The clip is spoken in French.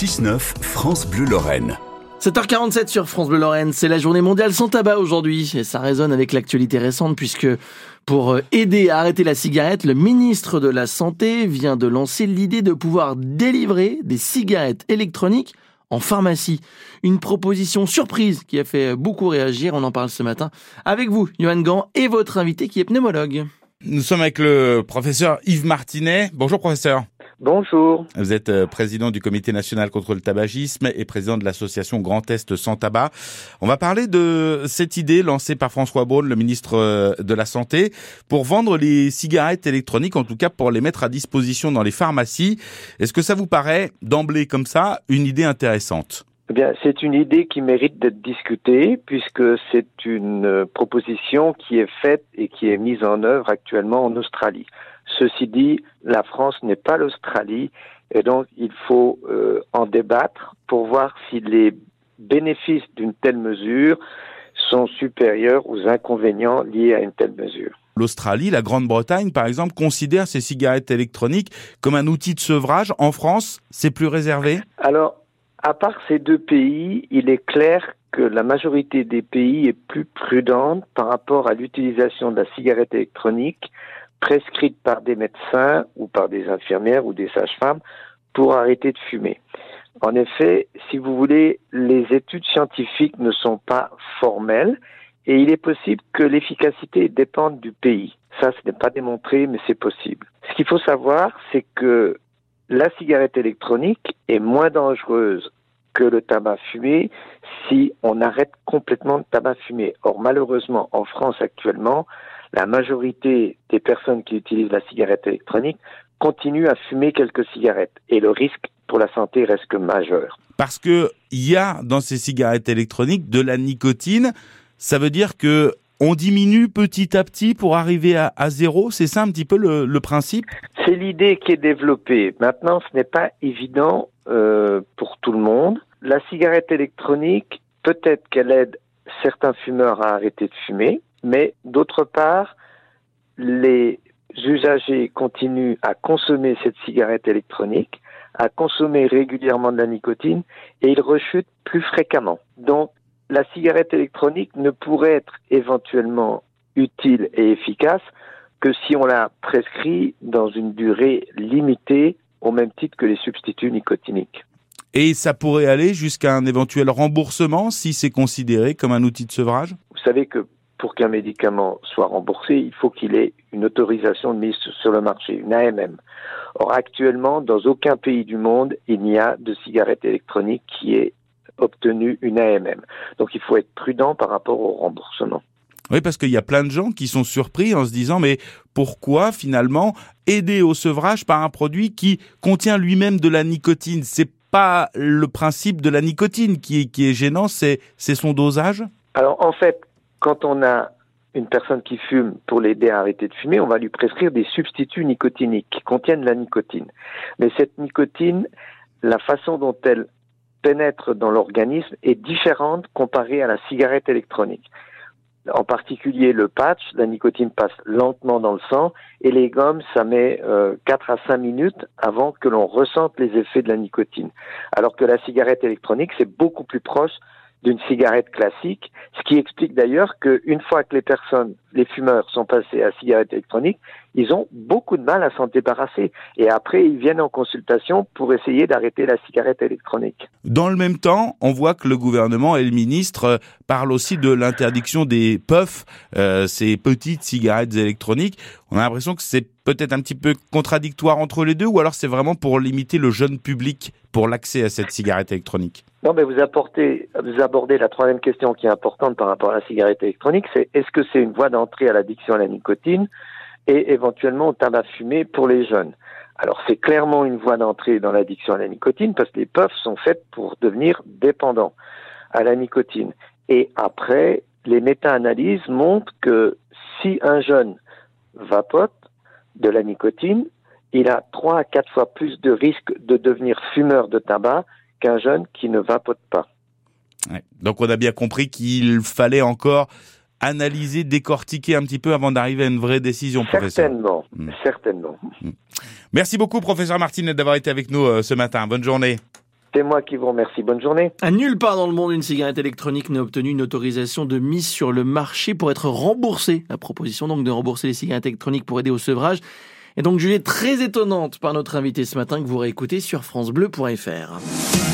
6-9, France Bleu Lorraine. 7h47 sur France Bleu Lorraine, c'est la journée mondiale sans tabac aujourd'hui et ça résonne avec l'actualité récente puisque pour euh, aider à arrêter la cigarette, le ministre de la Santé vient de lancer l'idée de pouvoir délivrer des cigarettes électroniques en pharmacie. Une proposition surprise qui a fait beaucoup réagir, on en parle ce matin avec vous, Johan Gant, et votre invité qui est pneumologue. Nous sommes avec le professeur Yves Martinet. Bonjour professeur. Bonjour. Vous êtes euh, président du Comité national contre le tabagisme et président de l'association Grand Est sans tabac. On va parler de cette idée lancée par François Braun, le ministre euh, de la Santé, pour vendre les cigarettes électroniques, en tout cas pour les mettre à disposition dans les pharmacies. Est-ce que ça vous paraît, d'emblée comme ça, une idée intéressante? Eh bien, c'est une idée qui mérite d'être discutée puisque c'est une euh, proposition qui est faite et qui est mise en œuvre actuellement en Australie. Ceci dit, la France n'est pas l'Australie et donc il faut euh, en débattre pour voir si les bénéfices d'une telle mesure sont supérieurs aux inconvénients liés à une telle mesure. L'Australie, la Grande-Bretagne, par exemple, considère ces cigarettes électroniques comme un outil de sevrage. En France, c'est plus réservé? Alors, à part ces deux pays, il est clair que la majorité des pays est plus prudente par rapport à l'utilisation de la cigarette électronique prescrite par des médecins ou par des infirmières ou des sages-femmes pour arrêter de fumer. En effet, si vous voulez, les études scientifiques ne sont pas formelles et il est possible que l'efficacité dépende du pays. Ça, ce n'est pas démontré, mais c'est possible. Ce qu'il faut savoir, c'est que la cigarette électronique est moins dangereuse que le tabac fumé si on arrête complètement le tabac fumé. Or, malheureusement, en France actuellement, la majorité des personnes qui utilisent la cigarette électronique continuent à fumer quelques cigarettes et le risque pour la santé reste que majeur. Parce que il y a dans ces cigarettes électroniques de la nicotine, ça veut dire que on diminue petit à petit pour arriver à, zéro. C'est ça un petit peu le, principe? C'est l'idée qui est développée. Maintenant, ce n'est pas évident euh, pour tout le monde. La cigarette électronique, peut-être qu'elle aide certains fumeurs à arrêter de fumer, mais d'autre part, les usagers continuent à consommer cette cigarette électronique, à consommer régulièrement de la nicotine, et ils rechutent plus fréquemment. Donc, la cigarette électronique ne pourrait être éventuellement utile et efficace que si on la prescrit dans une durée limitée au même titre que les substituts nicotiniques. Et ça pourrait aller jusqu'à un éventuel remboursement si c'est considéré comme un outil de sevrage? Vous savez que pour qu'un médicament soit remboursé, il faut qu'il ait une autorisation de mise sur le marché, une AMM. Or, actuellement, dans aucun pays du monde, il n'y a de cigarette électronique qui ait obtenu une AMM. Donc, il faut être prudent par rapport au remboursement. Oui, parce qu'il y a plein de gens qui sont surpris en se disant, mais pourquoi finalement aider au sevrage par un produit qui contient lui-même de la nicotine? C'est pas le principe de la nicotine qui est, qui est gênant, c'est son dosage? Alors, en fait, quand on a une personne qui fume pour l'aider à arrêter de fumer, on va lui prescrire des substituts nicotiniques qui contiennent la nicotine. Mais cette nicotine, la façon dont elle pénètre dans l'organisme est différente comparée à la cigarette électronique. En particulier le patch, la nicotine passe lentement dans le sang et les gommes, ça met euh, 4 à 5 minutes avant que l'on ressente les effets de la nicotine. Alors que la cigarette électronique, c'est beaucoup plus proche d'une cigarette classique, ce qui explique d'ailleurs qu'une fois que les personnes, les fumeurs sont passés à cigarette électronique, ils ont beaucoup de mal à s'en débarrasser. Et après, ils viennent en consultation pour essayer d'arrêter la cigarette électronique. Dans le même temps, on voit que le gouvernement et le ministre parlent aussi de l'interdiction des puffs, euh, ces petites cigarettes électroniques. On a l'impression que c'est peut-être un petit peu contradictoire entre les deux, ou alors c'est vraiment pour limiter le jeune public pour l'accès à cette cigarette électronique non, mais vous apportez, vous abordez la troisième question qui est importante par rapport à la cigarette électronique, c'est est-ce que c'est une voie d'entrée à l'addiction à la nicotine et éventuellement au tabac fumé pour les jeunes? Alors c'est clairement une voie d'entrée dans l'addiction à la nicotine parce que les puffs sont faites pour devenir dépendants à la nicotine. Et après, les méta-analyses montrent que si un jeune vapote de la nicotine, il a trois à quatre fois plus de risque de devenir fumeur de tabac qu'un jeune qui ne vapote pas. Donc on a bien compris qu'il fallait encore analyser, décortiquer un petit peu avant d'arriver à une vraie décision, professeur. Certainement, hmm. certainement. Hmm. Merci beaucoup, professeur Martinez, d'avoir été avec nous euh, ce matin. Bonne journée. C'est moi qui vous remercie. Bonne journée. À nulle part dans le monde, une cigarette électronique n'a obtenu une autorisation de mise sur le marché pour être remboursée. La proposition donc de rembourser les cigarettes électroniques pour aider au sevrage est donc jugée très étonnante par notre invité ce matin que vous réécoutez sur francebleu.fr.